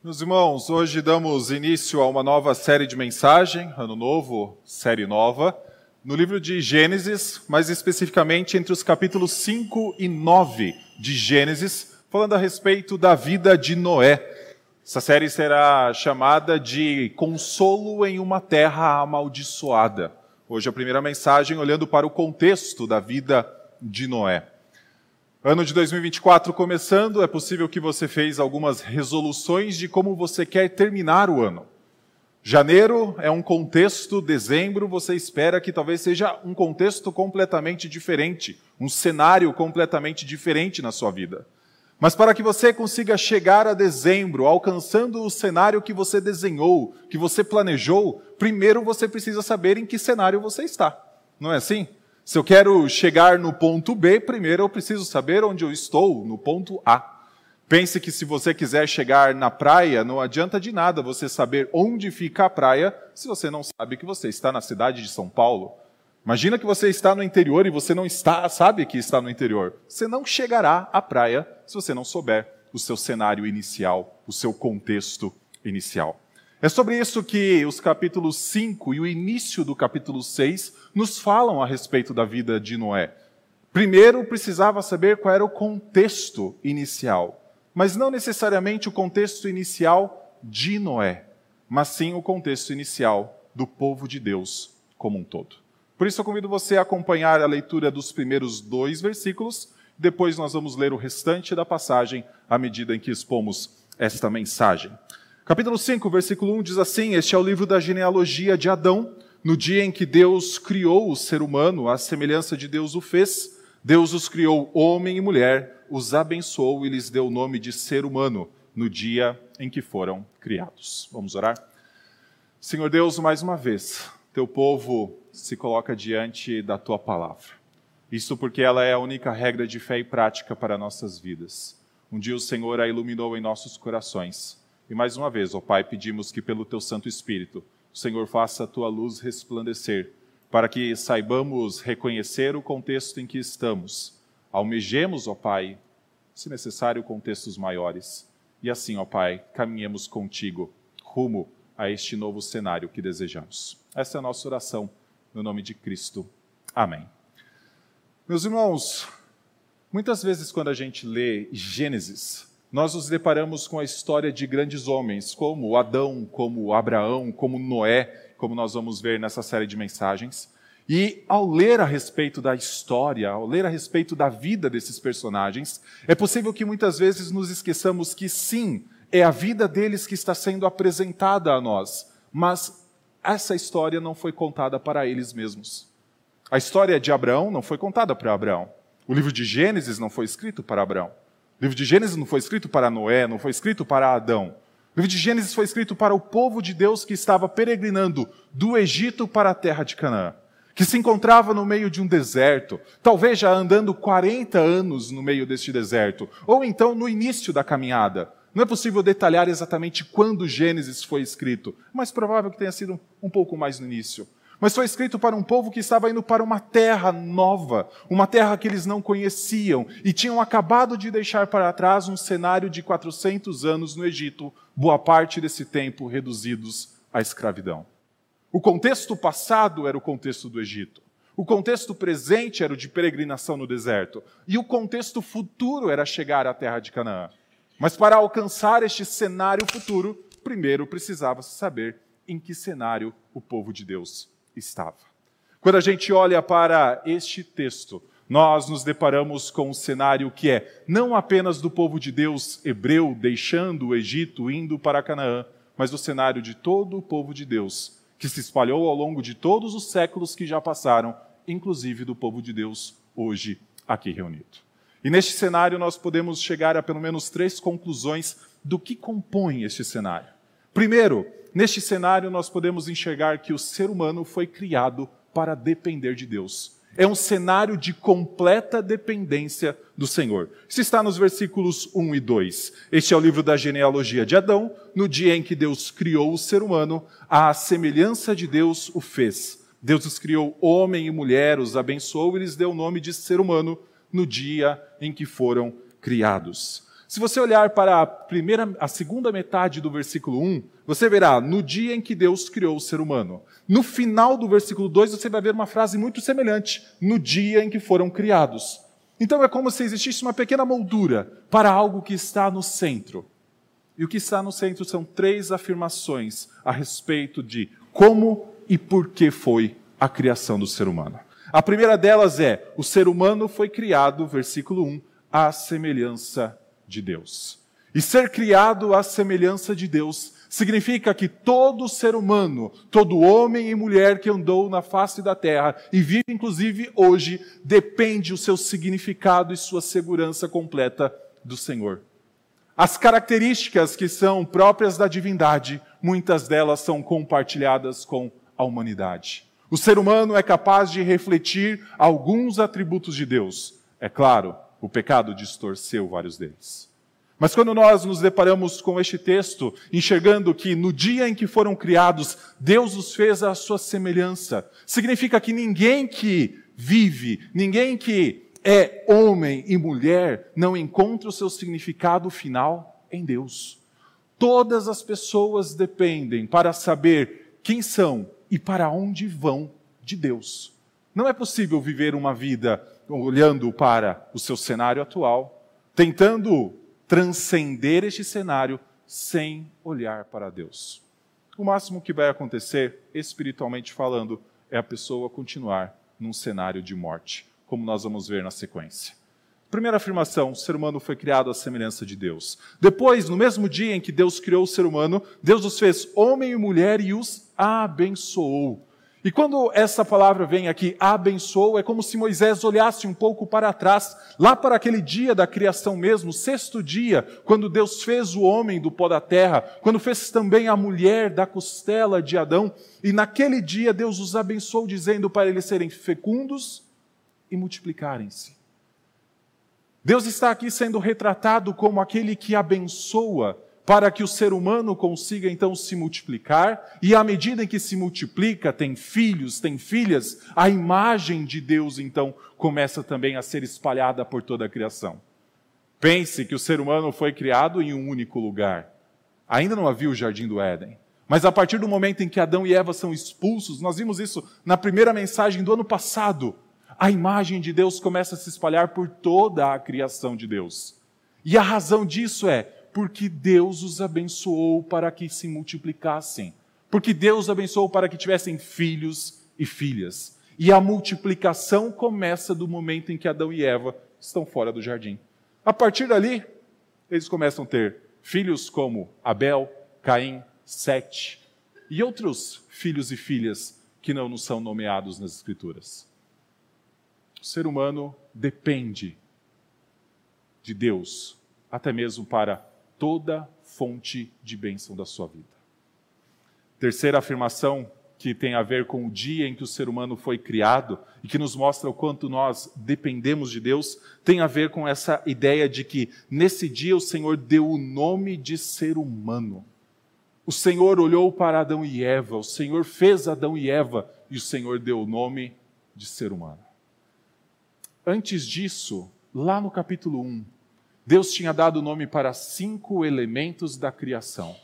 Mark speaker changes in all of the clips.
Speaker 1: Meus irmãos, hoje damos início a uma nova série de mensagem, ano novo, série nova, no livro de Gênesis, mais especificamente entre os capítulos 5 e 9 de Gênesis, falando a respeito da vida de Noé. Essa série será chamada de Consolo em uma Terra Amaldiçoada. Hoje a primeira mensagem olhando para o contexto da vida de Noé. Ano de 2024 começando, é possível que você fez algumas resoluções de como você quer terminar o ano. Janeiro é um contexto, dezembro você espera que talvez seja um contexto completamente diferente, um cenário completamente diferente na sua vida. Mas para que você consiga chegar a dezembro, alcançando o cenário que você desenhou, que você planejou, primeiro você precisa saber em que cenário você está. Não é assim? Se eu quero chegar no ponto B, primeiro eu preciso saber onde eu estou, no ponto A. Pense que se você quiser chegar na praia, não adianta de nada você saber onde fica a praia se você não sabe que você está na cidade de São Paulo. Imagina que você está no interior e você não está, sabe que está no interior. Você não chegará à praia se você não souber o seu cenário inicial, o seu contexto inicial. É sobre isso que os capítulos 5 e o início do capítulo 6 nos falam a respeito da vida de Noé. Primeiro, precisava saber qual era o contexto inicial, mas não necessariamente o contexto inicial de Noé, mas sim o contexto inicial do povo de Deus como um todo. Por isso, eu convido você a acompanhar a leitura dos primeiros dois versículos, depois nós vamos ler o restante da passagem à medida em que expomos esta mensagem. Capítulo 5, versículo 1 diz assim: Este é o livro da genealogia de Adão. No dia em que Deus criou o ser humano, a semelhança de Deus o fez, Deus os criou homem e mulher, os abençoou e lhes deu o nome de ser humano no dia em que foram criados. Vamos orar? Senhor Deus, mais uma vez, teu povo se coloca diante da tua palavra. Isso porque ela é a única regra de fé e prática para nossas vidas. Um dia o Senhor a iluminou em nossos corações e mais uma vez, ó Pai, pedimos que pelo teu Santo Espírito, o Senhor faça a tua luz resplandecer, para que saibamos reconhecer o contexto em que estamos. Almejemos, ó Pai, se necessário, contextos maiores. E assim, ó Pai, caminhemos contigo rumo a este novo cenário que desejamos. Essa é a nossa oração, no nome de Cristo. Amém. Meus irmãos, muitas vezes quando a gente lê Gênesis, nós nos deparamos com a história de grandes homens, como Adão, como Abraão, como Noé, como nós vamos ver nessa série de mensagens. E ao ler a respeito da história, ao ler a respeito da vida desses personagens, é possível que muitas vezes nos esqueçamos que sim, é a vida deles que está sendo apresentada a nós, mas essa história não foi contada para eles mesmos. A história de Abraão não foi contada para Abraão. O livro de Gênesis não foi escrito para Abraão. O livro de Gênesis não foi escrito para Noé, não foi escrito para Adão. O livro de Gênesis foi escrito para o povo de Deus que estava peregrinando do Egito para a terra de Canaã, que se encontrava no meio de um deserto, talvez já andando 40 anos no meio deste deserto, ou então no início da caminhada. Não é possível detalhar exatamente quando Gênesis foi escrito, mas provável que tenha sido um pouco mais no início mas foi escrito para um povo que estava indo para uma terra nova, uma terra que eles não conheciam e tinham acabado de deixar para trás um cenário de 400 anos no Egito, boa parte desse tempo reduzidos à escravidão. O contexto passado era o contexto do Egito. O contexto presente era o de peregrinação no deserto. E o contexto futuro era chegar à terra de Canaã. Mas para alcançar este cenário futuro, primeiro precisava se saber em que cenário o povo de Deus estava. Quando a gente olha para este texto, nós nos deparamos com um cenário que é não apenas do povo de Deus hebreu deixando o Egito, indo para Canaã, mas o cenário de todo o povo de Deus, que se espalhou ao longo de todos os séculos que já passaram, inclusive do povo de Deus hoje aqui reunido. E neste cenário nós podemos chegar a pelo menos três conclusões do que compõe este cenário. Primeiro, neste cenário nós podemos enxergar que o ser humano foi criado para depender de Deus. É um cenário de completa dependência do Senhor. Isso está nos versículos 1 e 2. Este é o livro da genealogia de Adão. No dia em que Deus criou o ser humano, a semelhança de Deus o fez. Deus os criou homem e mulher, os abençoou e lhes deu o nome de ser humano no dia em que foram criados. Se você olhar para a primeira, a segunda metade do versículo 1, você verá no dia em que Deus criou o ser humano. No final do versículo 2, você vai ver uma frase muito semelhante, no dia em que foram criados. Então é como se existisse uma pequena moldura para algo que está no centro. E o que está no centro são três afirmações a respeito de como e por que foi a criação do ser humano. A primeira delas é: o ser humano foi criado, versículo 1, à semelhança de Deus. E ser criado à semelhança de Deus significa que todo ser humano, todo homem e mulher que andou na face da terra e vive inclusive hoje, depende o seu significado e sua segurança completa do Senhor. As características que são próprias da divindade, muitas delas são compartilhadas com a humanidade. O ser humano é capaz de refletir alguns atributos de Deus. É claro, o pecado distorceu vários deles. Mas quando nós nos deparamos com este texto, enxergando que no dia em que foram criados, Deus os fez à sua semelhança, significa que ninguém que vive, ninguém que é homem e mulher, não encontra o seu significado final em Deus. Todas as pessoas dependem para saber quem são e para onde vão de Deus. Não é possível viver uma vida olhando para o seu cenário atual, tentando transcender este cenário sem olhar para Deus. O máximo que vai acontecer, espiritualmente falando, é a pessoa continuar num cenário de morte, como nós vamos ver na sequência. Primeira afirmação: o ser humano foi criado à semelhança de Deus. Depois, no mesmo dia em que Deus criou o ser humano, Deus os fez homem e mulher e os abençoou. E quando essa palavra vem aqui, abençoou, é como se Moisés olhasse um pouco para trás, lá para aquele dia da criação mesmo, sexto dia, quando Deus fez o homem do pó da terra, quando fez também a mulher da costela de Adão, e naquele dia Deus os abençoou, dizendo para eles serem fecundos e multiplicarem-se. Deus está aqui sendo retratado como aquele que abençoa, para que o ser humano consiga então se multiplicar, e à medida em que se multiplica, tem filhos, tem filhas, a imagem de Deus então começa também a ser espalhada por toda a criação. Pense que o ser humano foi criado em um único lugar. Ainda não havia o jardim do Éden. Mas a partir do momento em que Adão e Eva são expulsos, nós vimos isso na primeira mensagem do ano passado, a imagem de Deus começa a se espalhar por toda a criação de Deus. E a razão disso é porque Deus os abençoou para que se multiplicassem. Porque Deus abençoou para que tivessem filhos e filhas. E a multiplicação começa do momento em que Adão e Eva estão fora do jardim. A partir dali, eles começam a ter filhos como Abel, Caim, Sete e outros filhos e filhas que não nos são nomeados nas Escrituras. O ser humano depende de Deus, até mesmo para toda fonte de bênção da sua vida. Terceira afirmação que tem a ver com o dia em que o ser humano foi criado e que nos mostra o quanto nós dependemos de Deus, tem a ver com essa ideia de que nesse dia o Senhor deu o nome de ser humano. O Senhor olhou para Adão e Eva, o Senhor fez Adão e Eva e o Senhor deu o nome de ser humano. Antes disso, lá no capítulo 1, Deus tinha dado nome para cinco elementos da criação: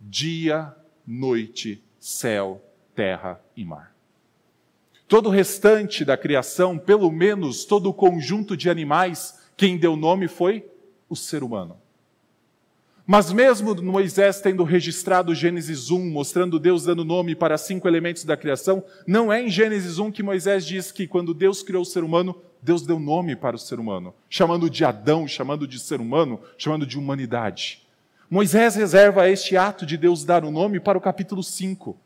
Speaker 1: dia, noite, céu, terra e mar. Todo o restante da criação, pelo menos todo o conjunto de animais, quem deu nome foi o ser humano. Mas mesmo Moisés tendo registrado Gênesis 1, mostrando Deus dando nome para cinco elementos da criação, não é em Gênesis 1 que Moisés diz que quando Deus criou o ser humano, Deus deu nome para o ser humano, chamando de Adão, chamando de ser humano, chamando de humanidade. Moisés reserva este ato de Deus dar o nome para o capítulo 5.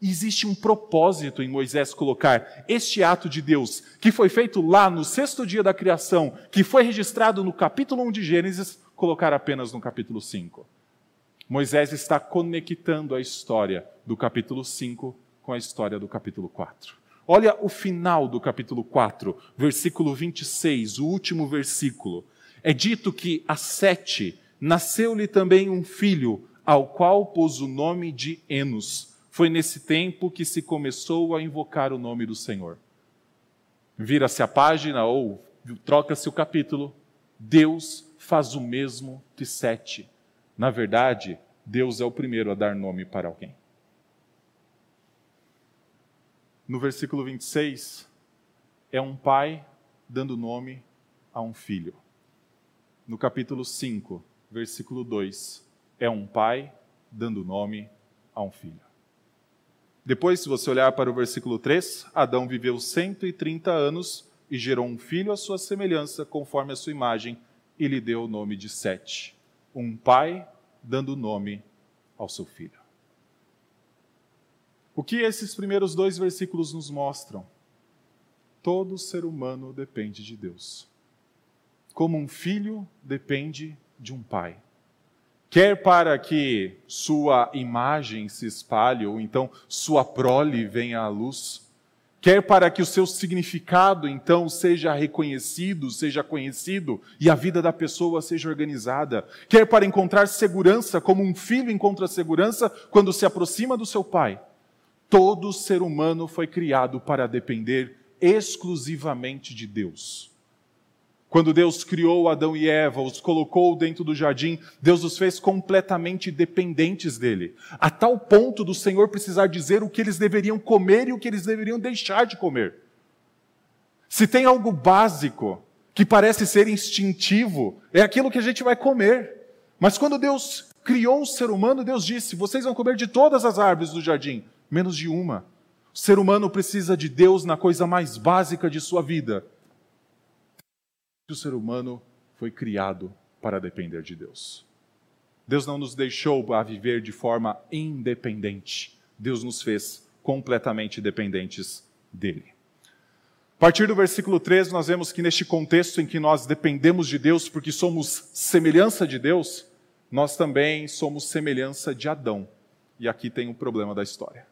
Speaker 1: E existe um propósito em Moisés colocar este ato de Deus, que foi feito lá no sexto dia da criação, que foi registrado no capítulo 1 de Gênesis, colocar apenas no capítulo 5. Moisés está conectando a história do capítulo 5 com a história do capítulo 4. Olha o final do capítulo 4, versículo 26, o último versículo. É dito que a Sete nasceu-lhe também um filho, ao qual pôs o nome de Enos. Foi nesse tempo que se começou a invocar o nome do Senhor. Vira-se a página ou troca-se o capítulo. Deus faz o mesmo que Sete. Na verdade, Deus é o primeiro a dar nome para alguém. No versículo 26, é um pai dando nome a um filho. No capítulo 5, versículo 2, é um pai dando nome a um filho. Depois, se você olhar para o versículo 3, Adão viveu 130 anos e gerou um filho à sua semelhança, conforme a sua imagem, e lhe deu o nome de Sete. Um pai dando nome ao seu filho. O que esses primeiros dois versículos nos mostram? Todo ser humano depende de Deus. Como um filho depende de um pai. Quer para que sua imagem se espalhe, ou então sua prole venha à luz, quer para que o seu significado então seja reconhecido, seja conhecido e a vida da pessoa seja organizada, quer para encontrar segurança, como um filho encontra segurança quando se aproxima do seu pai. Todo ser humano foi criado para depender exclusivamente de Deus. Quando Deus criou Adão e Eva, os colocou dentro do jardim, Deus os fez completamente dependentes dele, a tal ponto do Senhor precisar dizer o que eles deveriam comer e o que eles deveriam deixar de comer. Se tem algo básico que parece ser instintivo, é aquilo que a gente vai comer. Mas quando Deus criou o ser humano, Deus disse: vocês vão comer de todas as árvores do jardim, menos de uma. O ser humano precisa de Deus na coisa mais básica de sua vida, o ser humano foi criado para depender de Deus. Deus não nos deixou a viver de forma independente. Deus nos fez completamente dependentes dele. A partir do versículo 13, nós vemos que neste contexto em que nós dependemos de Deus porque somos semelhança de Deus, nós também somos semelhança de Adão. E aqui tem o um problema da história.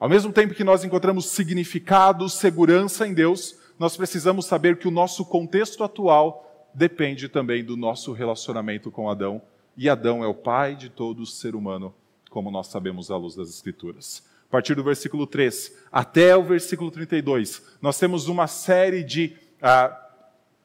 Speaker 1: Ao mesmo tempo que nós encontramos significado, segurança em Deus, nós precisamos saber que o nosso contexto atual depende também do nosso relacionamento com Adão, e Adão é o pai de todo ser humano, como nós sabemos à luz das Escrituras. A partir do versículo 3 até o versículo 32, nós temos uma série de ah,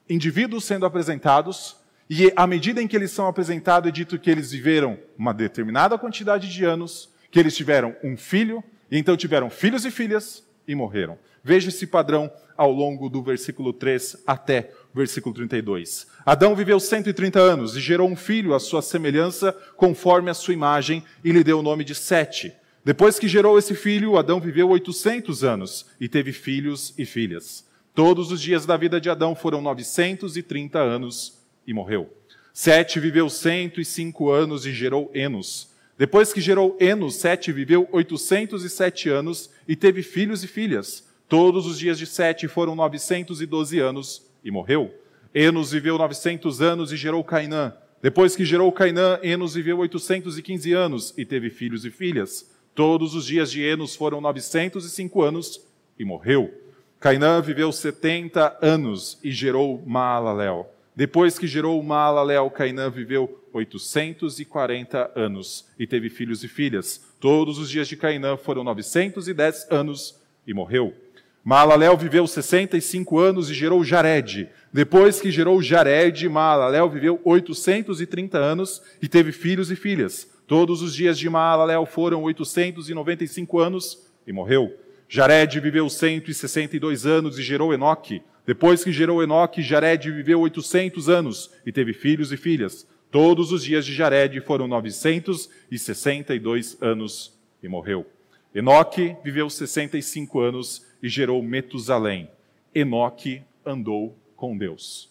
Speaker 1: indivíduos sendo apresentados, e à medida em que eles são apresentados, é dito que eles viveram uma determinada quantidade de anos, que eles tiveram um filho, e então tiveram filhos e filhas e morreram. Veja esse padrão ao longo do versículo 3 até o versículo 32. Adão viveu 130 anos e gerou um filho à sua semelhança, conforme a sua imagem, e lhe deu o nome de Sete. Depois que gerou esse filho, Adão viveu 800 anos e teve filhos e filhas. Todos os dias da vida de Adão foram 930 anos e morreu. Sete viveu 105 anos e gerou Enos. Depois que gerou Enos, Sete viveu 807 anos e teve filhos e filhas. Todos os dias de Sete foram 912 anos e morreu. Enos viveu 900 anos e gerou Cainã. Depois que gerou Cainã, Enos viveu 815 anos e teve filhos e filhas. Todos os dias de Enos foram 905 anos e morreu. Cainã viveu 70 anos e gerou Maalalel. Depois que gerou Maalalel, Cainã viveu 840 anos e teve filhos e filhas. Todos os dias de Cainã foram 910 anos e morreu. Maalalel viveu 65 anos e gerou Jared. Depois que gerou Jared, Maalalel viveu 830 anos e teve filhos e filhas. Todos os dias de Maalalel foram 895 anos e morreu. Jared viveu 162 anos e gerou Enoque. Depois que gerou Enoque, Jared viveu 800 anos e teve filhos e filhas. Todos os dias de Jared foram 962 anos e morreu. Enoque viveu 65 anos e gerou Metusalém. Enoque andou com Deus.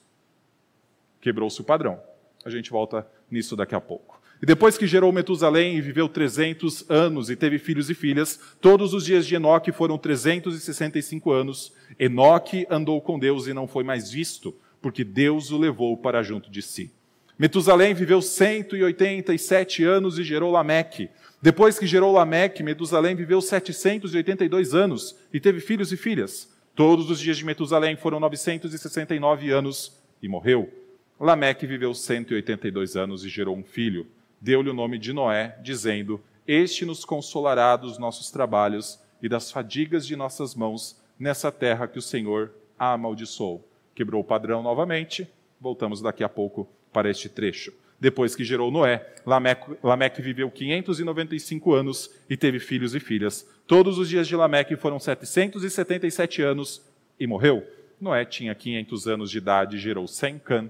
Speaker 1: Quebrou-se o padrão. A gente volta nisso daqui a pouco. E depois que gerou Metusalém e viveu 300 anos e teve filhos e filhas, todos os dias de Enoque foram 365 anos. Enoque andou com Deus e não foi mais visto, porque Deus o levou para junto de si. Metusalém viveu 187 anos e gerou Lameque. Depois que gerou Lameque, Metusalém viveu 782 anos e teve filhos e filhas. Todos os dias de Metusalém foram 969 anos e morreu. Lameque viveu 182 anos e gerou um filho. Deu-lhe o nome de Noé, dizendo: Este nos consolará dos nossos trabalhos e das fadigas de nossas mãos nessa terra que o Senhor amaldiçoou. Quebrou o padrão novamente, Voltamos daqui a pouco para este trecho. Depois que gerou Noé, Lameque, Lameque viveu 595 anos e teve filhos e filhas. Todos os dias de Lameque foram 777 anos e morreu. Noé tinha 500 anos de idade gerou Sem, Can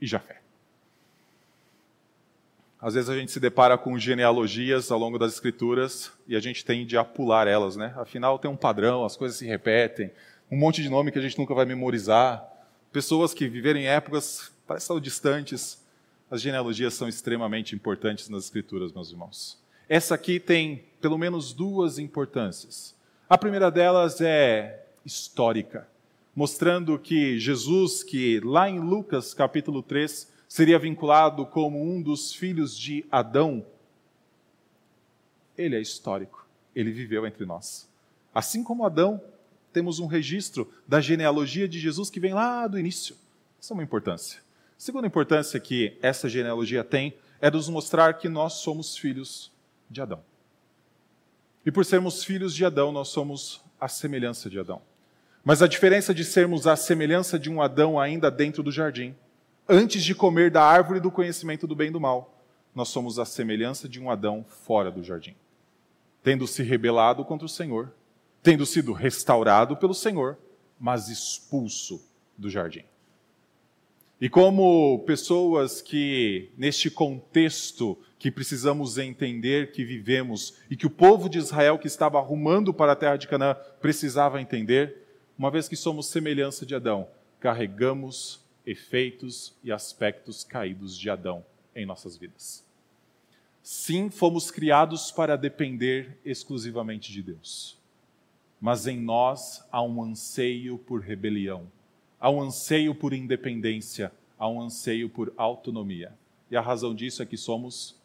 Speaker 1: e Jafé. Às vezes a gente se depara com genealogias ao longo das escrituras e a gente tende a pular elas, né? Afinal, tem um padrão, as coisas se repetem, um monte de nome que a gente nunca vai memorizar. Pessoas que viveram em épocas parecem estar distantes. As genealogias são extremamente importantes nas escrituras, meus irmãos. Essa aqui tem pelo menos duas importâncias. A primeira delas é histórica, mostrando que Jesus, que lá em Lucas capítulo 3 seria vinculado como um dos filhos de Adão, ele é histórico, ele viveu entre nós. Assim como Adão, temos um registro da genealogia de Jesus que vem lá do início. Isso é uma importância. A segunda importância que essa genealogia tem é nos mostrar que nós somos filhos de Adão. E por sermos filhos de Adão, nós somos a semelhança de Adão. Mas a diferença de sermos a semelhança de um Adão ainda dentro do jardim antes de comer da árvore do conhecimento do bem e do mal, nós somos a semelhança de um Adão fora do jardim. Tendo se rebelado contra o Senhor, tendo sido restaurado pelo Senhor, mas expulso do jardim. E como pessoas que, neste contexto que precisamos entender que vivemos e que o povo de Israel que estava arrumando para a terra de Canaã precisava entender, uma vez que somos semelhança de Adão, carregamos efeitos e aspectos caídos de Adão em nossas vidas. Sim, fomos criados para depender exclusivamente de Deus. Mas em nós há um anseio por rebelião, há um anseio por independência, há um anseio por autonomia. E a razão disso é que somos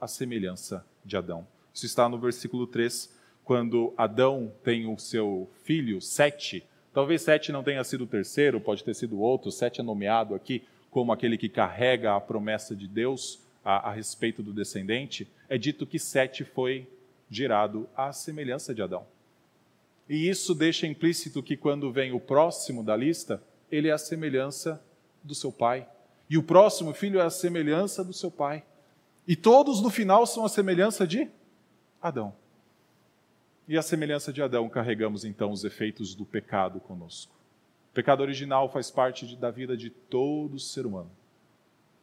Speaker 1: a semelhança de Adão. Isso está no versículo 3, quando Adão tem o seu filho, Sete, Talvez Sete não tenha sido o terceiro, pode ter sido outro. Sete é nomeado aqui como aquele que carrega a promessa de Deus a, a respeito do descendente. É dito que Sete foi gerado à semelhança de Adão. E isso deixa implícito que quando vem o próximo da lista, ele é a semelhança do seu pai. E o próximo filho é a semelhança do seu pai. E todos no final são a semelhança de Adão. E a semelhança de Adão, carregamos então os efeitos do pecado conosco. O pecado original faz parte de, da vida de todo ser humano.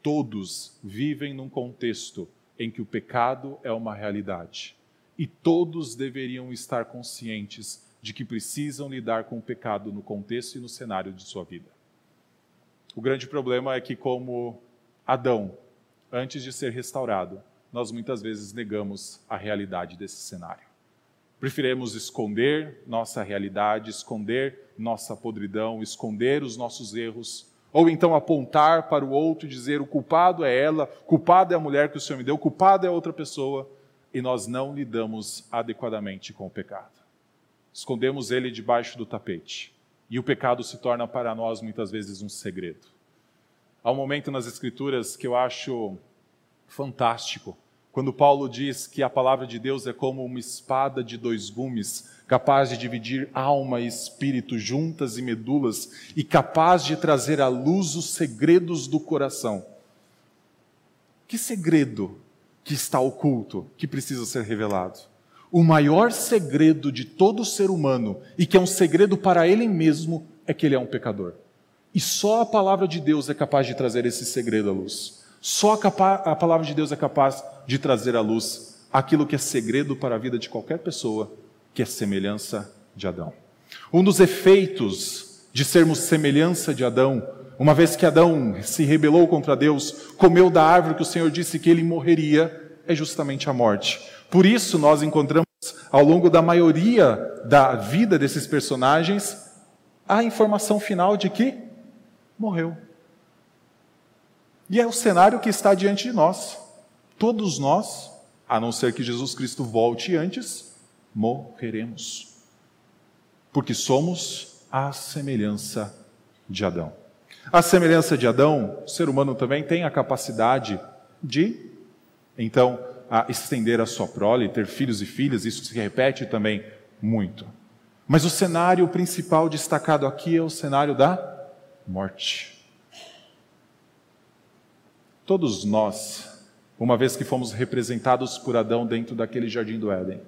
Speaker 1: Todos vivem num contexto em que o pecado é uma realidade. E todos deveriam estar conscientes de que precisam lidar com o pecado no contexto e no cenário de sua vida. O grande problema é que, como Adão, antes de ser restaurado, nós muitas vezes negamos a realidade desse cenário. Preferimos esconder nossa realidade, esconder nossa podridão, esconder os nossos erros, ou então apontar para o outro e dizer: o culpado é ela, culpado é a mulher que o Senhor me deu, culpado é outra pessoa, e nós não lidamos adequadamente com o pecado. Escondemos ele debaixo do tapete, e o pecado se torna para nós muitas vezes um segredo. Há um momento nas Escrituras que eu acho fantástico quando Paulo diz que a palavra de Deus é como uma espada de dois gumes, capaz de dividir alma e espírito juntas e medulas e capaz de trazer à luz os segredos do coração. Que segredo que está oculto, que precisa ser revelado? O maior segredo de todo ser humano, e que é um segredo para ele mesmo, é que ele é um pecador. E só a palavra de Deus é capaz de trazer esse segredo à luz. Só a, palavra de Deus é capaz de trazer à luz aquilo que é segredo para a vida de qualquer pessoa, que é semelhança de Adão. Um dos efeitos de sermos semelhança de Adão, uma vez que Adão se rebelou contra Deus, comeu da árvore que o Senhor disse que ele morreria, é justamente a morte. Por isso nós encontramos ao longo da maioria da vida desses personagens a informação final de que morreu. E é o cenário que está diante de nós. Todos nós, a não ser que Jesus Cristo volte antes, morreremos. Porque somos a semelhança de Adão. A semelhança de Adão, o ser humano também tem a capacidade de, então, a estender a sua prole, ter filhos e filhas, isso se repete também muito. Mas o cenário principal destacado aqui é o cenário da morte. Todos nós, uma vez que fomos representados por Adão dentro daquele jardim do Éden,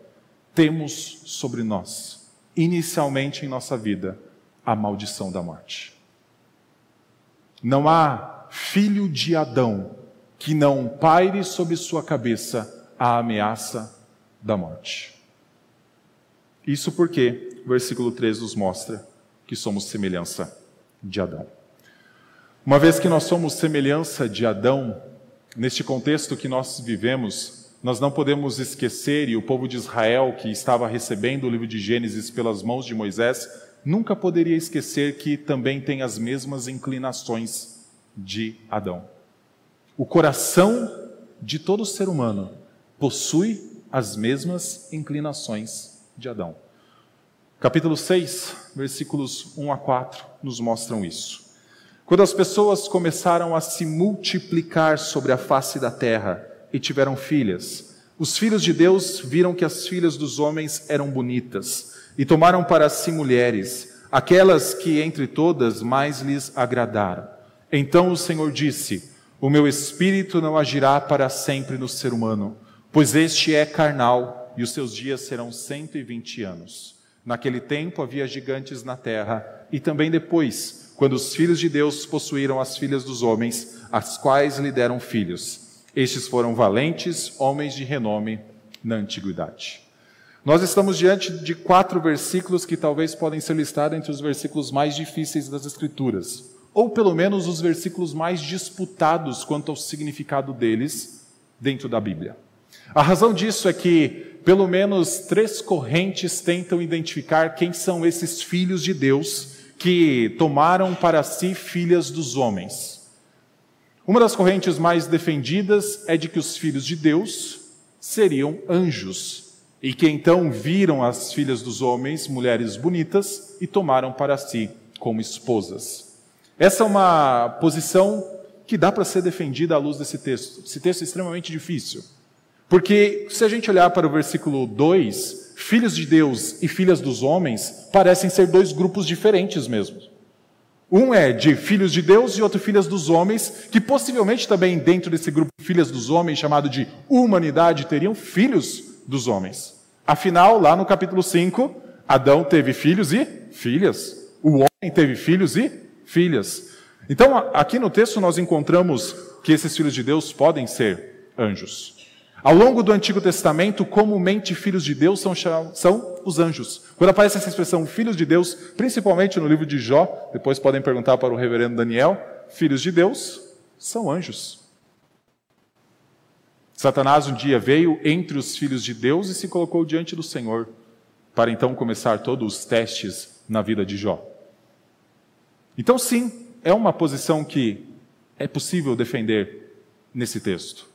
Speaker 1: temos sobre nós, inicialmente em nossa vida, a maldição da morte. Não há filho de Adão que não paire sobre sua cabeça a ameaça da morte. Isso porque o versículo 3 nos mostra que somos semelhança de Adão. Uma vez que nós somos semelhança de Adão, neste contexto que nós vivemos, nós não podemos esquecer, e o povo de Israel, que estava recebendo o livro de Gênesis pelas mãos de Moisés, nunca poderia esquecer que também tem as mesmas inclinações de Adão. O coração de todo ser humano possui as mesmas inclinações de Adão. Capítulo 6, versículos 1 a 4 nos mostram isso. Quando as pessoas começaram a se multiplicar sobre a face da terra e tiveram filhas, os filhos de Deus viram que as filhas dos homens eram bonitas e tomaram para si mulheres, aquelas que entre todas mais lhes agradaram. Então o Senhor disse: O meu espírito não agirá para sempre no ser humano, pois este é carnal e os seus dias serão cento e vinte anos. Naquele tempo havia gigantes na terra, e também depois quando os filhos de Deus possuíram as filhas dos homens, as quais lhe deram filhos. Estes foram valentes, homens de renome na antiguidade. Nós estamos diante de quatro versículos que talvez podem ser listados entre os versículos mais difíceis das Escrituras, ou pelo menos os versículos mais disputados quanto ao significado deles dentro da Bíblia. A razão disso é que pelo menos três correntes tentam identificar quem são esses filhos de Deus que tomaram para si filhas dos homens. Uma das correntes mais defendidas é de que os filhos de Deus seriam anjos e que então viram as filhas dos homens, mulheres bonitas, e tomaram para si como esposas. Essa é uma posição que dá para ser defendida à luz desse texto. Esse texto é extremamente difícil. Porque se a gente olhar para o versículo 2, filhos de Deus e filhas dos homens parecem ser dois grupos diferentes mesmo. Um é de filhos de Deus e outro filhas dos homens, que possivelmente também dentro desse grupo filhas dos homens, chamado de humanidade, teriam filhos dos homens. Afinal, lá no capítulo 5, Adão teve filhos e filhas. O homem teve filhos e filhas. Então, aqui no texto nós encontramos que esses filhos de Deus podem ser anjos. Ao longo do Antigo Testamento, comumente filhos de Deus são, são os anjos. Quando aparece essa expressão filhos de Deus, principalmente no livro de Jó, depois podem perguntar para o reverendo Daniel, filhos de Deus são anjos. Satanás um dia veio entre os filhos de Deus e se colocou diante do Senhor, para então começar todos os testes na vida de Jó. Então, sim, é uma posição que é possível defender nesse texto.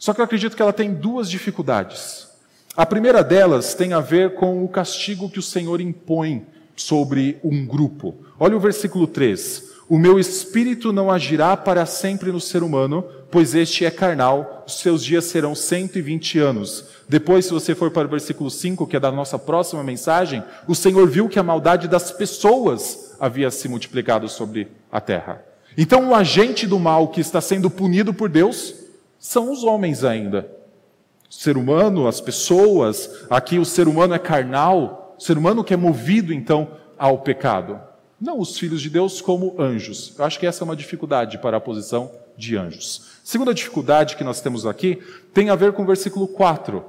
Speaker 1: Só que eu acredito que ela tem duas dificuldades. A primeira delas tem a ver com o castigo que o Senhor impõe sobre um grupo. Olha o versículo 3. O meu espírito não agirá para sempre no ser humano, pois este é carnal, os seus dias serão 120 anos. Depois, se você for para o versículo 5, que é da nossa próxima mensagem, o Senhor viu que a maldade das pessoas havia se multiplicado sobre a terra. Então, o agente do mal que está sendo punido por Deus são os homens ainda. O ser humano, as pessoas, aqui o ser humano é carnal, o ser humano que é movido então ao pecado. Não os filhos de Deus como anjos. Eu acho que essa é uma dificuldade para a posição de anjos. Segunda dificuldade que nós temos aqui tem a ver com o versículo 4.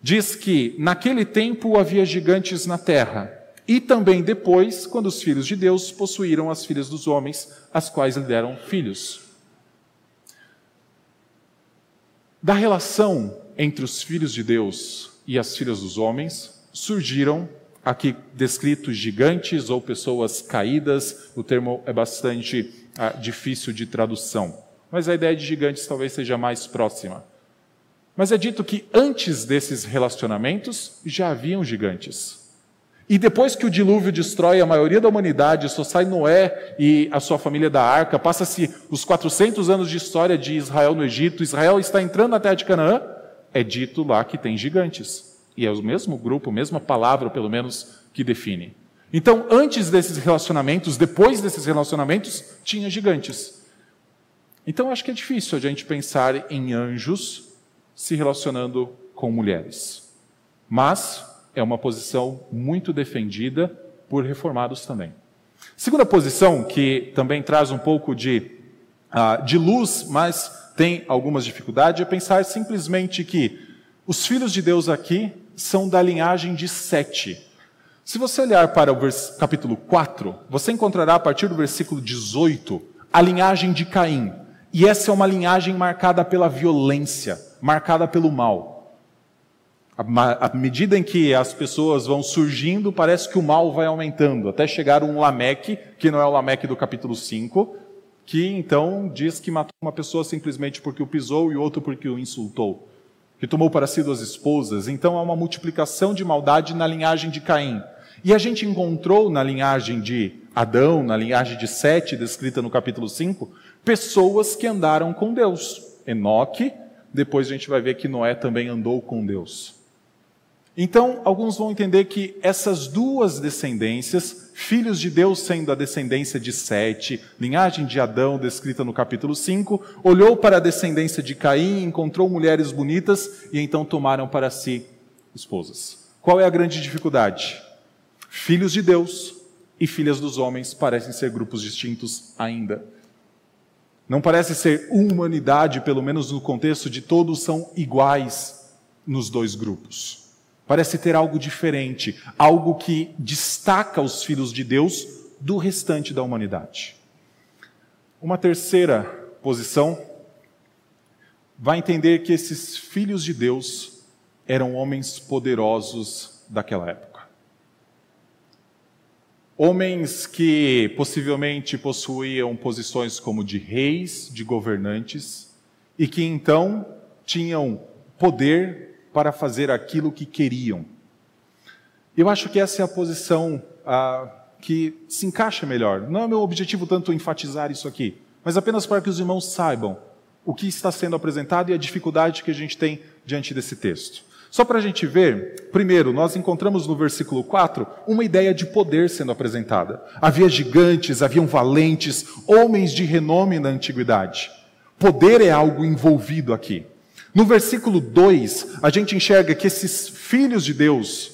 Speaker 1: Diz que naquele tempo havia gigantes na terra, e também depois, quando os filhos de Deus possuíram as filhas dos homens, as quais lhe deram filhos. Da relação entre os filhos de Deus e as filhas dos homens, surgiram aqui descritos gigantes ou pessoas caídas. O termo é bastante ah, difícil de tradução, mas a ideia de gigantes talvez seja mais próxima. Mas é dito que antes desses relacionamentos já haviam gigantes. E depois que o dilúvio destrói a maioria da humanidade, só sai Noé e a sua família da arca, passa-se os 400 anos de história de Israel no Egito, Israel está entrando na terra de Canaã, é dito lá que tem gigantes. E é o mesmo grupo, mesma palavra, pelo menos, que define. Então, antes desses relacionamentos, depois desses relacionamentos, tinha gigantes. Então acho que é difícil a gente pensar em anjos se relacionando com mulheres. Mas é uma posição muito defendida por reformados também. Segunda posição, que também traz um pouco de, uh, de luz, mas tem algumas dificuldades, é pensar simplesmente que os filhos de Deus aqui são da linhagem de Sete. Se você olhar para o capítulo 4, você encontrará a partir do versículo 18 a linhagem de Caim. E essa é uma linhagem marcada pela violência, marcada pelo mal. À medida em que as pessoas vão surgindo, parece que o mal vai aumentando, até chegar um Lameque, que não é o Lameque do capítulo 5, que então diz que matou uma pessoa simplesmente porque o pisou e outro porque o insultou, que tomou para si duas esposas. Então há uma multiplicação de maldade na linhagem de Caim. E a gente encontrou na linhagem de Adão, na linhagem de Sete, descrita no capítulo 5, pessoas que andaram com Deus. Enoque, depois a gente vai ver que Noé também andou com Deus. Então, alguns vão entender que essas duas descendências, filhos de Deus sendo a descendência de Sete, linhagem de Adão, descrita no capítulo 5, olhou para a descendência de Caim, encontrou mulheres bonitas e então tomaram para si esposas. Qual é a grande dificuldade? Filhos de Deus e filhas dos homens parecem ser grupos distintos ainda. Não parece ser humanidade, pelo menos no contexto de todos são iguais nos dois grupos. Parece ter algo diferente, algo que destaca os filhos de Deus do restante da humanidade. Uma terceira posição vai entender que esses filhos de Deus eram homens poderosos daquela época. Homens que possivelmente possuíam posições como de reis, de governantes, e que então tinham poder para fazer aquilo que queriam. Eu acho que essa é a posição ah, que se encaixa melhor. Não é meu objetivo tanto enfatizar isso aqui, mas apenas para que os irmãos saibam o que está sendo apresentado e a dificuldade que a gente tem diante desse texto. Só para a gente ver, primeiro, nós encontramos no versículo 4 uma ideia de poder sendo apresentada. Havia gigantes, haviam valentes, homens de renome na antiguidade. Poder é algo envolvido aqui. No versículo 2, a gente enxerga que esses filhos de Deus,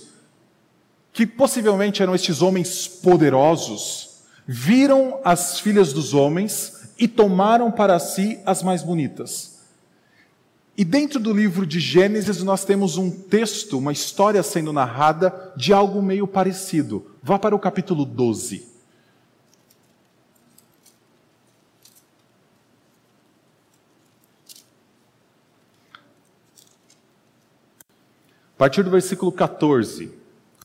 Speaker 1: que possivelmente eram estes homens poderosos, viram as filhas dos homens e tomaram para si as mais bonitas. E dentro do livro de Gênesis nós temos um texto, uma história sendo narrada de algo meio parecido. Vá para o capítulo 12. A partir do versículo 14.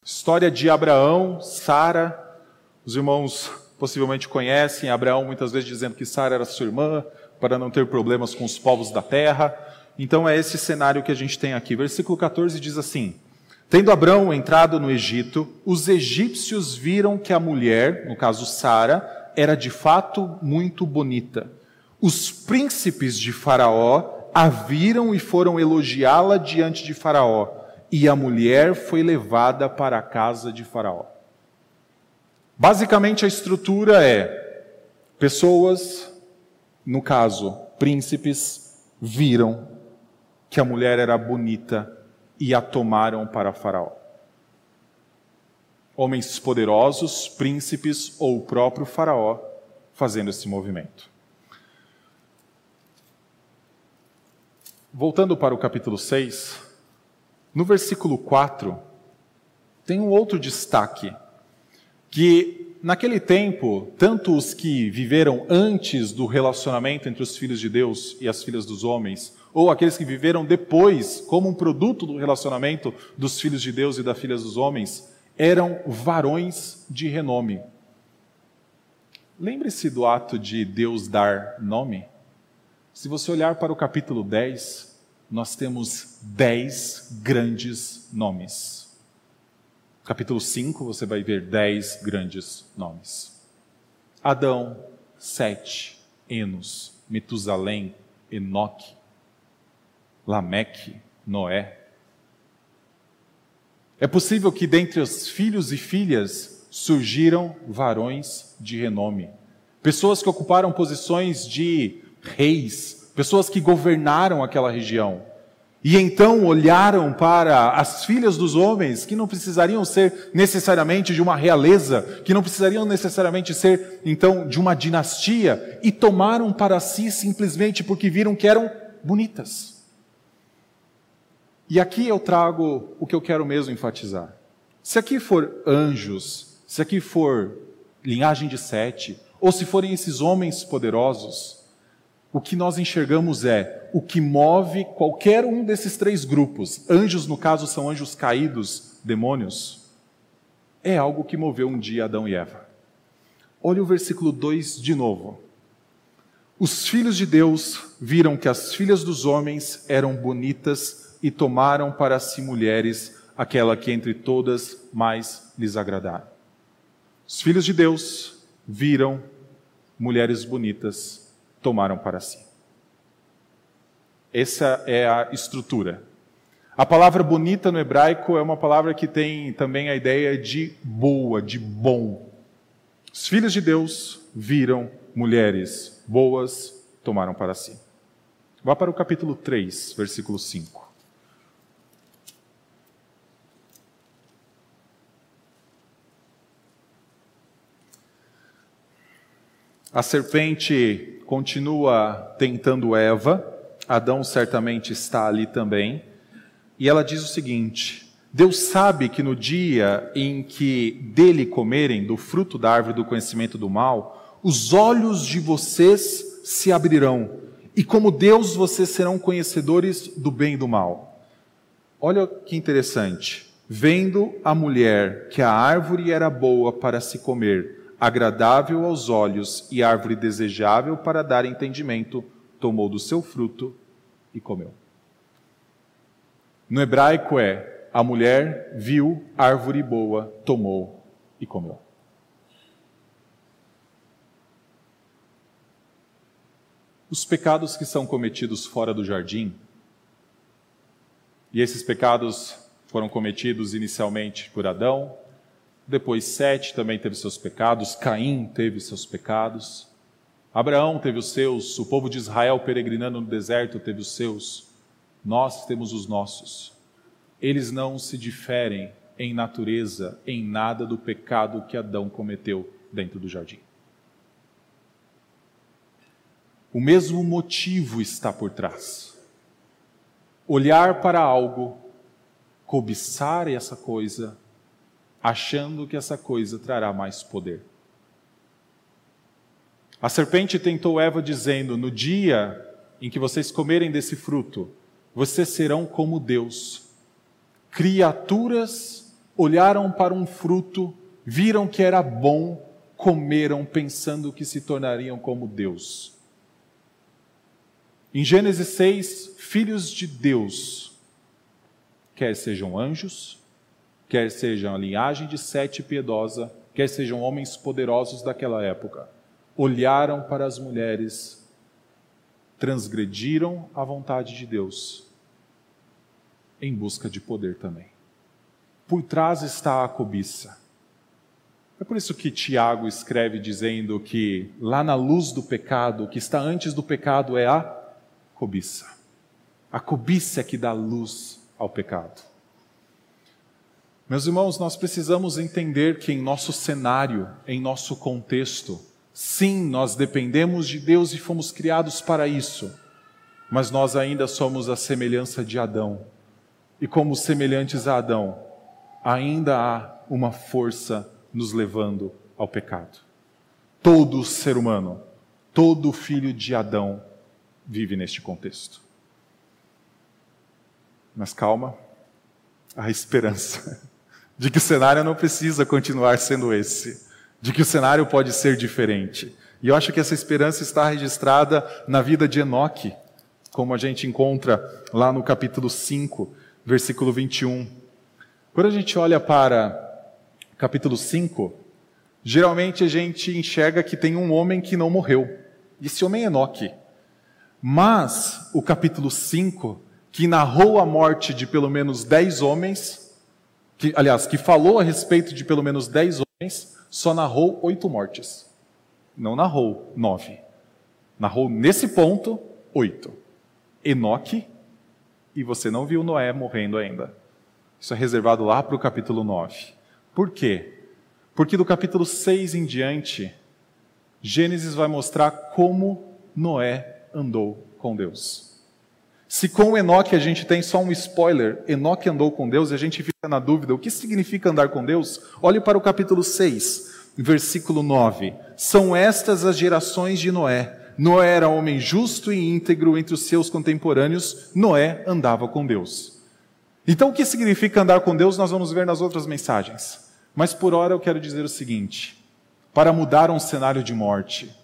Speaker 1: História de Abraão, Sara. Os irmãos possivelmente conhecem Abraão muitas vezes dizendo que Sara era sua irmã, para não ter problemas com os povos da terra. Então é esse cenário que a gente tem aqui. Versículo 14 diz assim: Tendo Abraão entrado no Egito, os egípcios viram que a mulher, no caso Sara, era de fato muito bonita. Os príncipes de Faraó a viram e foram elogiá-la diante de Faraó, e a mulher foi levada para a casa de Faraó. Basicamente a estrutura é pessoas, no caso, príncipes, viram que a mulher era bonita e a tomaram para Faraó. Homens poderosos, príncipes ou o próprio Faraó fazendo esse movimento. Voltando para o capítulo 6, no versículo 4, tem um outro destaque, que naquele tempo, tanto os que viveram antes do relacionamento entre os filhos de Deus e as filhas dos homens, ou aqueles que viveram depois, como um produto do relacionamento dos filhos de Deus e das filhas dos homens, eram varões de renome. Lembre-se do ato de Deus dar nome. Se você olhar para o capítulo 10, nós temos dez grandes nomes. Capítulo 5, você vai ver dez grandes nomes. Adão, Sete, Enos, Metusalém, Enoque, Lameque, Noé. É possível que dentre os filhos e filhas surgiram varões de renome, pessoas que ocuparam posições de reis, pessoas que governaram aquela região. E então olharam para as filhas dos homens, que não precisariam ser necessariamente de uma realeza, que não precisariam necessariamente ser, então, de uma dinastia, e tomaram para si simplesmente porque viram que eram bonitas. E aqui eu trago o que eu quero mesmo enfatizar. Se aqui for anjos, se aqui for linhagem de Sete, ou se forem esses homens poderosos, o que nós enxergamos é o que move qualquer um desses três grupos, anjos, no caso, são anjos caídos, demônios, é algo que moveu um dia Adão e Eva. Olha o versículo 2 de novo. Os filhos de Deus viram que as filhas dos homens eram bonitas e tomaram para si mulheres aquela que entre todas mais lhes agradara. Os filhos de Deus viram mulheres bonitas tomaram para si. Essa é a estrutura. A palavra bonita no hebraico é uma palavra que tem também a ideia de boa, de bom. Os filhos de Deus viram mulheres boas, tomaram para si. Vá para o capítulo 3, versículo 5. A serpente continua tentando Eva, Adão certamente está ali também, e ela diz o seguinte: Deus sabe que no dia em que dele comerem do fruto da árvore do conhecimento do mal, os olhos de vocês se abrirão, e como Deus vocês serão conhecedores do bem e do mal. Olha que interessante. Vendo a mulher que a árvore era boa para se comer, agradável aos olhos e árvore desejável para dar entendimento, tomou do seu fruto e comeu. No hebraico é: a mulher viu árvore boa, tomou e comeu. Os pecados que são cometidos fora do jardim, e esses pecados foram cometidos inicialmente por Adão, depois Sete também teve seus pecados, Caim teve seus pecados, Abraão teve os seus, o povo de Israel peregrinando no deserto teve os seus, nós temos os nossos. Eles não se diferem em natureza, em nada do pecado que Adão cometeu dentro do jardim. O mesmo motivo está por trás. Olhar para algo, cobiçar essa coisa, achando que essa coisa trará mais poder. A serpente tentou Eva dizendo: No dia em que vocês comerem desse fruto, vocês serão como Deus. Criaturas olharam para um fruto, viram que era bom, comeram pensando que se tornariam como Deus. Em Gênesis 6, filhos de Deus, quer sejam anjos, quer sejam a linhagem de Sete piedosa, quer sejam homens poderosos daquela época, olharam para as mulheres, transgrediram a vontade de Deus em busca de poder também. Por trás está a cobiça. É por isso que Tiago escreve dizendo que lá na luz do pecado, o que está antes do pecado é a cobiça. A cobiça é que dá luz ao pecado. Meus irmãos, nós precisamos entender que em nosso cenário, em nosso contexto, sim, nós dependemos de Deus e fomos criados para isso, mas nós ainda somos a semelhança de Adão. E como semelhantes a Adão, ainda há uma força nos levando ao pecado. Todo ser humano, todo filho de Adão vive neste contexto. Mas calma, há esperança de que o cenário não precisa continuar sendo esse, de que o cenário pode ser diferente. E eu acho que essa esperança está registrada na vida de Enoque, como a gente encontra lá no capítulo 5, versículo 21. Quando a gente olha para capítulo 5, geralmente a gente enxerga que tem um homem que não morreu. Esse homem é Enoque. Mas o capítulo 5, que narrou a morte de pelo menos dez homens, que, aliás, que falou a respeito de pelo menos dez homens, só narrou oito mortes. Não narrou nove. Narrou nesse ponto oito. Enoque, e você não viu Noé morrendo ainda. Isso é reservado lá para o capítulo 9. Por quê? Porque do capítulo 6 em diante, Gênesis vai mostrar como Noé andou com Deus. Se com Enoque a gente tem só um spoiler, Enoque andou com Deus, e a gente fica na dúvida, o que significa andar com Deus? Olhe para o capítulo 6, versículo 9. São estas as gerações de Noé. Noé era homem justo e íntegro entre os seus contemporâneos, Noé andava com Deus. Então, o que significa andar com Deus, nós vamos ver nas outras mensagens. Mas por hora eu quero dizer o seguinte: para mudar um cenário de morte,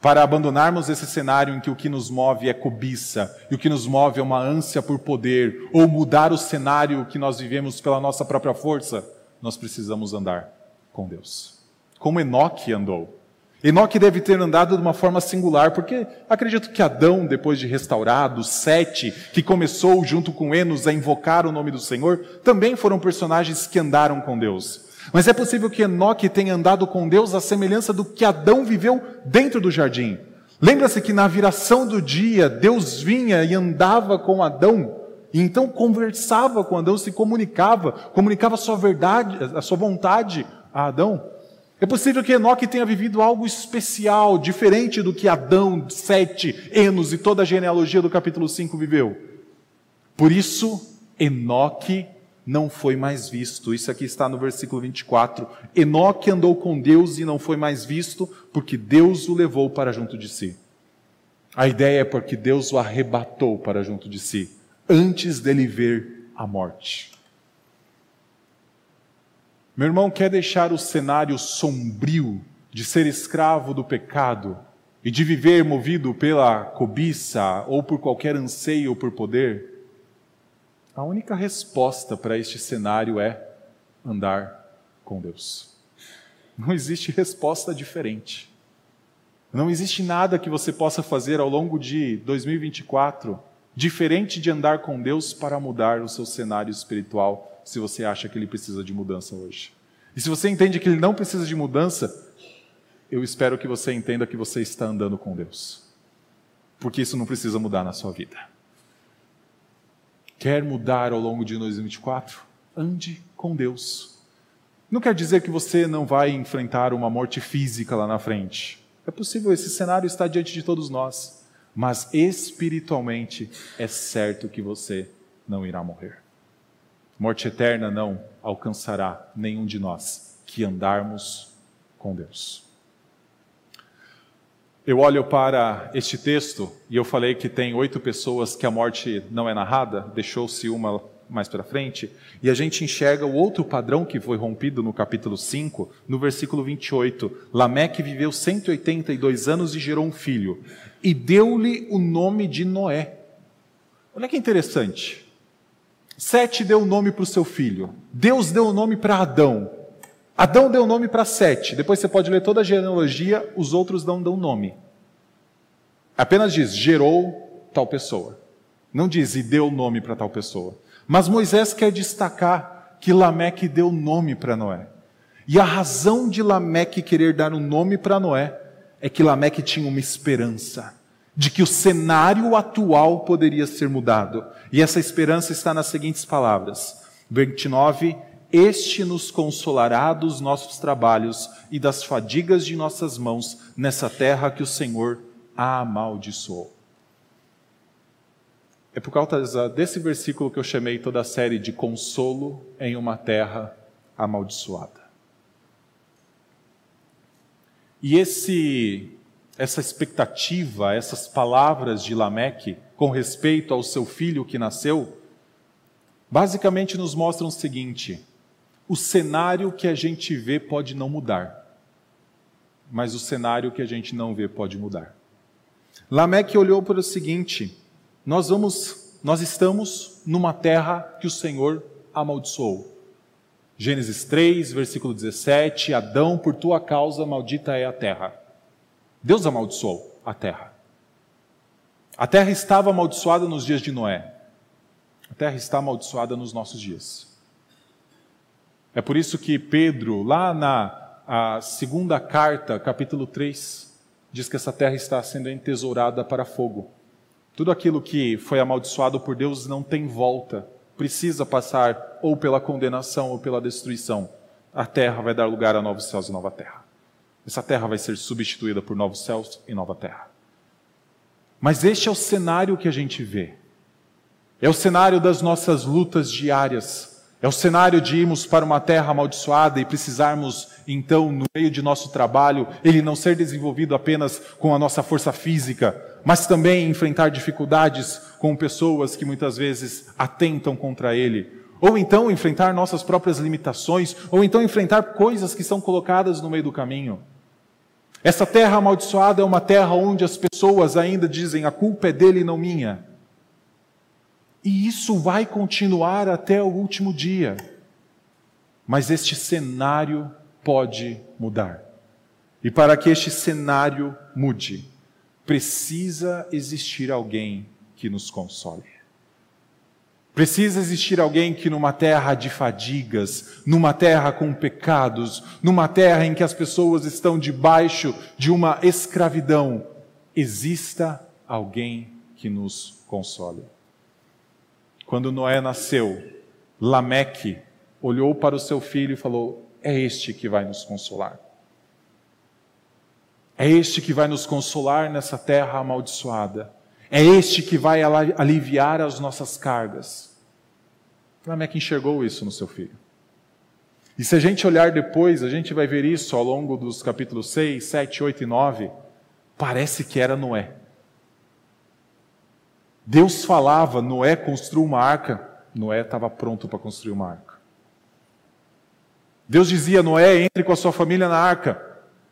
Speaker 1: para abandonarmos esse cenário em que o que nos move é cobiça e o que nos move é uma ânsia por poder, ou mudar o cenário que nós vivemos pela nossa própria força, nós precisamos andar com Deus. Como Enoque andou. Enoque deve ter andado de uma forma singular, porque acredito que Adão, depois de restaurado, Sete, que começou junto com Enos a invocar o nome do Senhor, também foram personagens que andaram com Deus. Mas é possível que Enoque tenha andado com Deus à semelhança do que Adão viveu dentro do jardim. Lembra-se que na viração do dia, Deus vinha e andava com Adão, e então conversava com Adão, se comunicava, comunicava a sua verdade, a sua vontade a Adão. É possível que Enoque tenha vivido algo especial, diferente do que Adão, Sete, Enos e toda a genealogia do capítulo 5 viveu. Por isso, Enoque não foi mais visto. Isso aqui está no versículo 24. Enoque andou com Deus e não foi mais visto, porque Deus o levou para junto de si. A ideia é porque Deus o arrebatou para junto de si, antes dele ver a morte. Meu irmão quer deixar o cenário sombrio de ser escravo do pecado e de viver movido pela cobiça ou por qualquer anseio por poder? A única resposta para este cenário é andar com Deus. Não existe resposta diferente. Não existe nada que você possa fazer ao longo de 2024 diferente de andar com Deus para mudar o seu cenário espiritual, se você acha que ele precisa de mudança hoje. E se você entende que ele não precisa de mudança, eu espero que você entenda que você está andando com Deus. Porque isso não precisa mudar na sua vida. Quer mudar ao longo de 2024? Ande com Deus. Não quer dizer que você não vai enfrentar uma morte física lá na frente. É possível, esse cenário está diante de todos nós. Mas espiritualmente é certo que você não irá morrer. Morte eterna não alcançará nenhum de nós que andarmos com Deus. Eu olho para este texto e eu falei que tem oito pessoas que a morte não é narrada, deixou-se uma mais para frente, e a gente enxerga o outro padrão que foi rompido no capítulo 5, no versículo 28. Lameque viveu 182 anos e gerou um filho, e deu-lhe o nome de Noé. Olha que interessante. Sete deu o nome para o seu filho, Deus deu o nome para Adão, Adão deu nome para Sete. Depois você pode ler toda a genealogia, os outros não dão nome. Apenas diz, gerou tal pessoa. Não diz, e deu nome para tal pessoa. Mas Moisés quer destacar que Lameque deu nome para Noé. E a razão de Lameque querer dar um nome para Noé é que Lameque tinha uma esperança de que o cenário atual poderia ser mudado. E essa esperança está nas seguintes palavras. 29 este nos consolará dos nossos trabalhos e das fadigas de nossas mãos nessa terra que o Senhor amaldiçoou. É por causa desse versículo que eu chamei toda a série de consolo em uma terra amaldiçoada. E esse essa expectativa, essas palavras de Lameque com respeito ao seu filho que nasceu, basicamente nos mostram o seguinte: o cenário que a gente vê pode não mudar, mas o cenário que a gente não vê pode mudar. Lameque olhou para o seguinte: nós vamos, nós estamos numa terra que o Senhor amaldiçoou. Gênesis 3, versículo 17: Adão, por tua causa, maldita é a terra. Deus amaldiçoou a terra. A terra estava amaldiçoada nos dias de Noé. A terra está amaldiçoada nos nossos dias. É por isso que Pedro, lá na segunda carta, capítulo 3, diz que essa terra está sendo entesourada para fogo. Tudo aquilo que foi amaldiçoado por Deus não tem volta, precisa passar ou pela condenação ou pela destruição. A terra vai dar lugar a novos céus e nova terra. Essa terra vai ser substituída por novos céus e nova terra. Mas este é o cenário que a gente vê. É o cenário das nossas lutas diárias é o cenário de irmos para uma terra amaldiçoada e precisarmos, então, no meio de nosso trabalho, ele não ser desenvolvido apenas com a nossa força física, mas também enfrentar dificuldades com pessoas que muitas vezes atentam contra ele. Ou então enfrentar nossas próprias limitações, ou então enfrentar coisas que são colocadas no meio do caminho. Essa terra amaldiçoada é uma terra onde as pessoas ainda dizem: a culpa é dele e não minha. E isso vai continuar até o último dia. Mas este cenário pode mudar. E para que este cenário mude, precisa existir alguém que nos console. Precisa existir alguém que, numa terra de fadigas, numa terra com pecados, numa terra em que as pessoas estão debaixo de uma escravidão, exista alguém que nos console. Quando Noé nasceu, Lameque olhou para o seu filho e falou: É este que vai nos consolar. É este que vai nos consolar nessa terra amaldiçoada. É este que vai aliviar as nossas cargas. Lameque enxergou isso no seu filho. E se a gente olhar depois, a gente vai ver isso ao longo dos capítulos 6, 7, 8 e 9. Parece que era Noé. Deus falava, Noé construiu uma arca, Noé estava pronto para construir uma arca. Deus dizia, Noé, entre com a sua família na arca.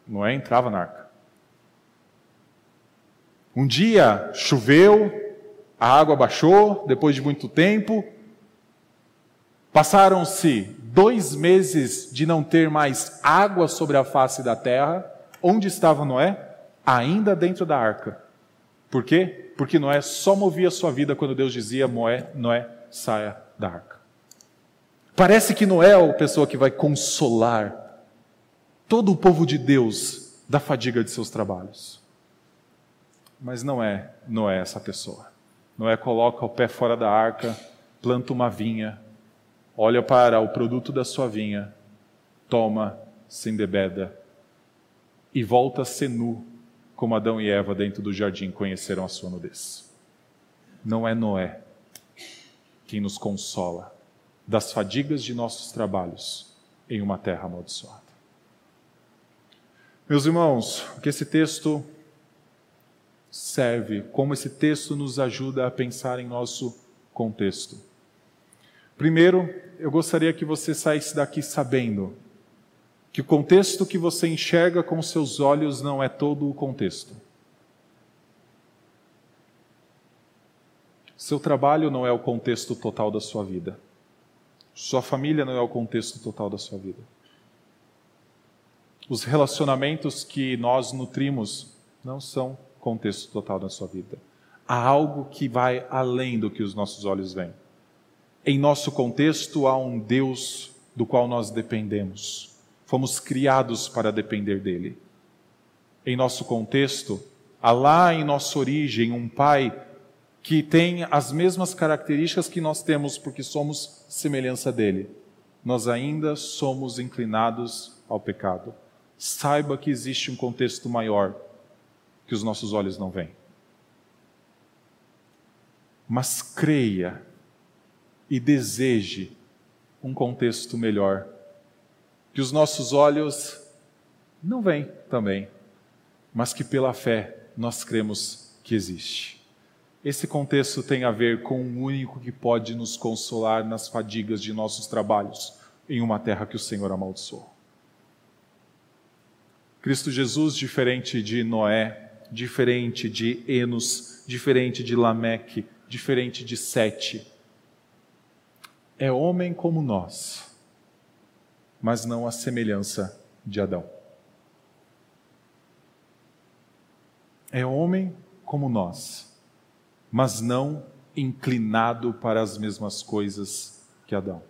Speaker 1: Noé entrava na arca. Um dia choveu, a água baixou, depois de muito tempo. Passaram-se dois meses de não ter mais água sobre a face da terra. Onde estava Noé? Ainda dentro da arca. Por quê? Porque Noé só movia sua vida quando Deus dizia: Noé, Noé, saia da arca. Parece que Noé é a pessoa que vai consolar todo o povo de Deus da fadiga de seus trabalhos. Mas não é Noé essa pessoa. Noé coloca o pé fora da arca, planta uma vinha, olha para o produto da sua vinha, toma, se embebeda e volta a ser nu como Adão e Eva dentro do jardim conheceram a sua nudez. Não é Noé quem nos consola das fadigas de nossos trabalhos em uma terra amaldiçoada. Meus irmãos, o que esse texto serve, como esse texto nos ajuda a pensar em nosso contexto. Primeiro, eu gostaria que você saísse daqui sabendo que o contexto que você enxerga com seus olhos não é todo o contexto. Seu trabalho não é o contexto total da sua vida. Sua família não é o contexto total da sua vida. Os relacionamentos que nós nutrimos não são contexto total da sua vida. Há algo que vai além do que os nossos olhos veem. Em nosso contexto há um Deus do qual nós dependemos Fomos criados para depender dele. Em nosso contexto, há lá em nossa origem um pai que tem as mesmas características que nós temos porque somos semelhança dele. Nós ainda somos inclinados ao pecado. Saiba que existe um contexto maior que os nossos olhos não veem. Mas creia e deseje um contexto melhor que os nossos olhos não veem também, mas que pela fé nós cremos que existe. Esse contexto tem a ver com o único que pode nos consolar nas fadigas de nossos trabalhos em uma terra que o Senhor amaldiçoou. Cristo Jesus, diferente de Noé, diferente de Enos, diferente de Lameque, diferente de Sete, é homem como nós mas não a semelhança de Adão. É homem como nós, mas não inclinado para as mesmas coisas que Adão.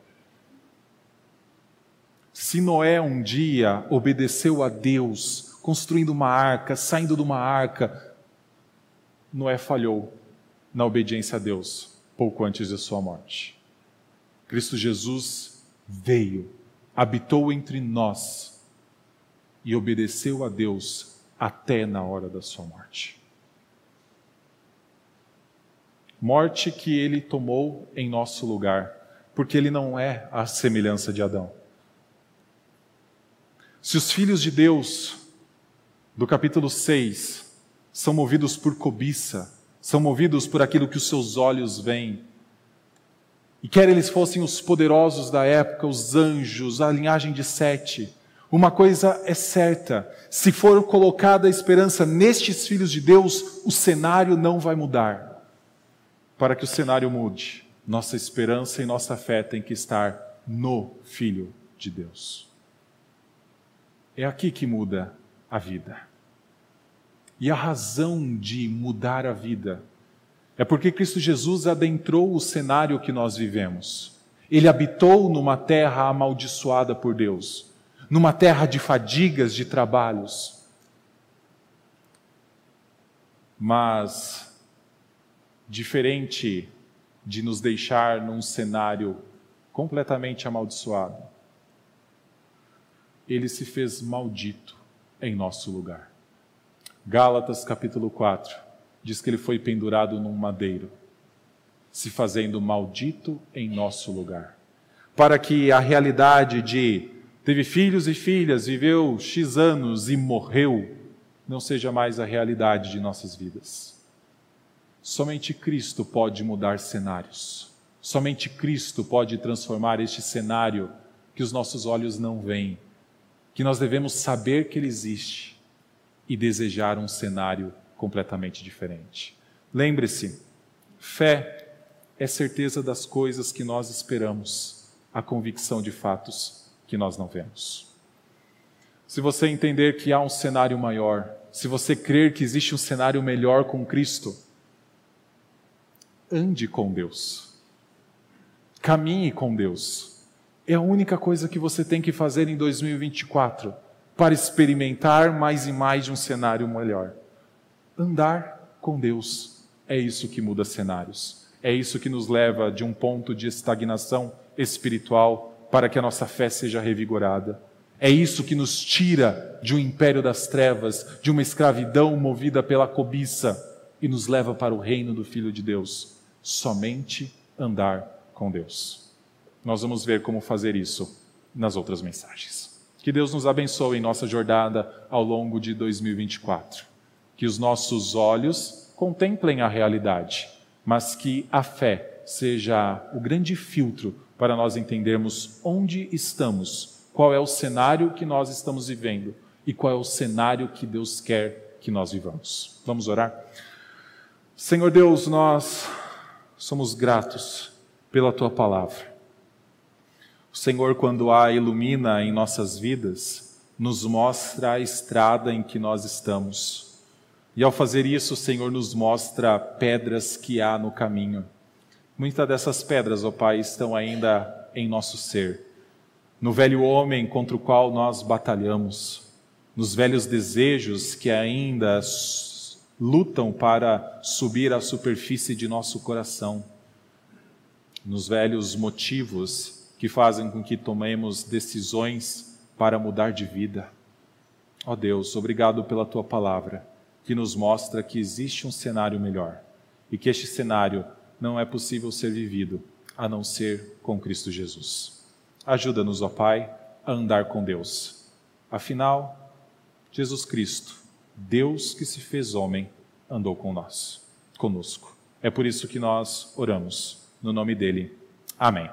Speaker 1: Se Noé um dia obedeceu a Deus construindo uma arca, saindo de uma arca. Noé falhou na obediência a Deus pouco antes de sua morte. Cristo Jesus veio, habitou entre nós e obedeceu a Deus até na hora da sua morte. Morte que ele tomou em nosso lugar, porque ele não é a semelhança de Adão. Se os filhos de Deus, do capítulo 6, são movidos por cobiça, são movidos por aquilo que os seus olhos veem, e quer eles fossem os poderosos da época, os anjos, a linhagem de Sete, uma coisa é certa: se for colocada a esperança nestes filhos de Deus, o cenário não vai mudar. Para que o cenário mude, nossa esperança e nossa fé tem que estar no Filho de Deus. É aqui que muda a vida. E a razão de mudar a vida é porque Cristo Jesus adentrou o cenário que nós vivemos. Ele habitou numa terra amaldiçoada por Deus, numa terra de fadigas, de trabalhos. Mas, diferente de nos deixar num cenário completamente amaldiçoado, ele se fez maldito em nosso lugar. Gálatas capítulo 4 diz que ele foi pendurado num madeiro, se fazendo maldito em nosso lugar, para que a realidade de teve filhos e filhas, viveu X anos e morreu, não seja mais a realidade de nossas vidas. Somente Cristo pode mudar cenários. Somente Cristo pode transformar este cenário que os nossos olhos não veem, que nós devemos saber que ele existe e desejar um cenário completamente diferente. Lembre-se, fé é certeza das coisas que nós esperamos, a convicção de fatos que nós não vemos. Se você entender que há um cenário maior, se você crer que existe um cenário melhor com Cristo, ande com Deus. Caminhe com Deus. É a única coisa que você tem que fazer em 2024 para experimentar mais e mais de um cenário melhor. Andar com Deus é isso que muda cenários. É isso que nos leva de um ponto de estagnação espiritual para que a nossa fé seja revigorada. É isso que nos tira de um império das trevas, de uma escravidão movida pela cobiça e nos leva para o reino do Filho de Deus. Somente andar com Deus. Nós vamos ver como fazer isso nas outras mensagens. Que Deus nos abençoe em nossa jornada ao longo de 2024 que os nossos olhos contemplem a realidade, mas que a fé seja o grande filtro para nós entendermos onde estamos, qual é o cenário que nós estamos vivendo e qual é o cenário que Deus quer que nós vivamos. Vamos orar? Senhor Deus, nós somos gratos pela tua palavra. O Senhor, quando a ilumina em nossas vidas, nos mostra a estrada em que nós estamos e ao fazer isso, o Senhor nos mostra pedras que há no caminho. Muitas dessas pedras, ó Pai, estão ainda em nosso ser, no velho homem contra o qual nós batalhamos, nos velhos desejos que ainda lutam para subir à superfície de nosso coração, nos velhos motivos que fazem com que tomemos decisões para mudar de vida. Ó Deus, obrigado pela tua palavra que nos mostra que existe um cenário melhor e que este cenário não é possível ser vivido a não ser com Cristo Jesus. Ajuda-nos, ó Pai, a andar com Deus. Afinal, Jesus Cristo, Deus que se fez homem, andou com nós, conosco. É por isso que nós oramos no nome dele. Amém.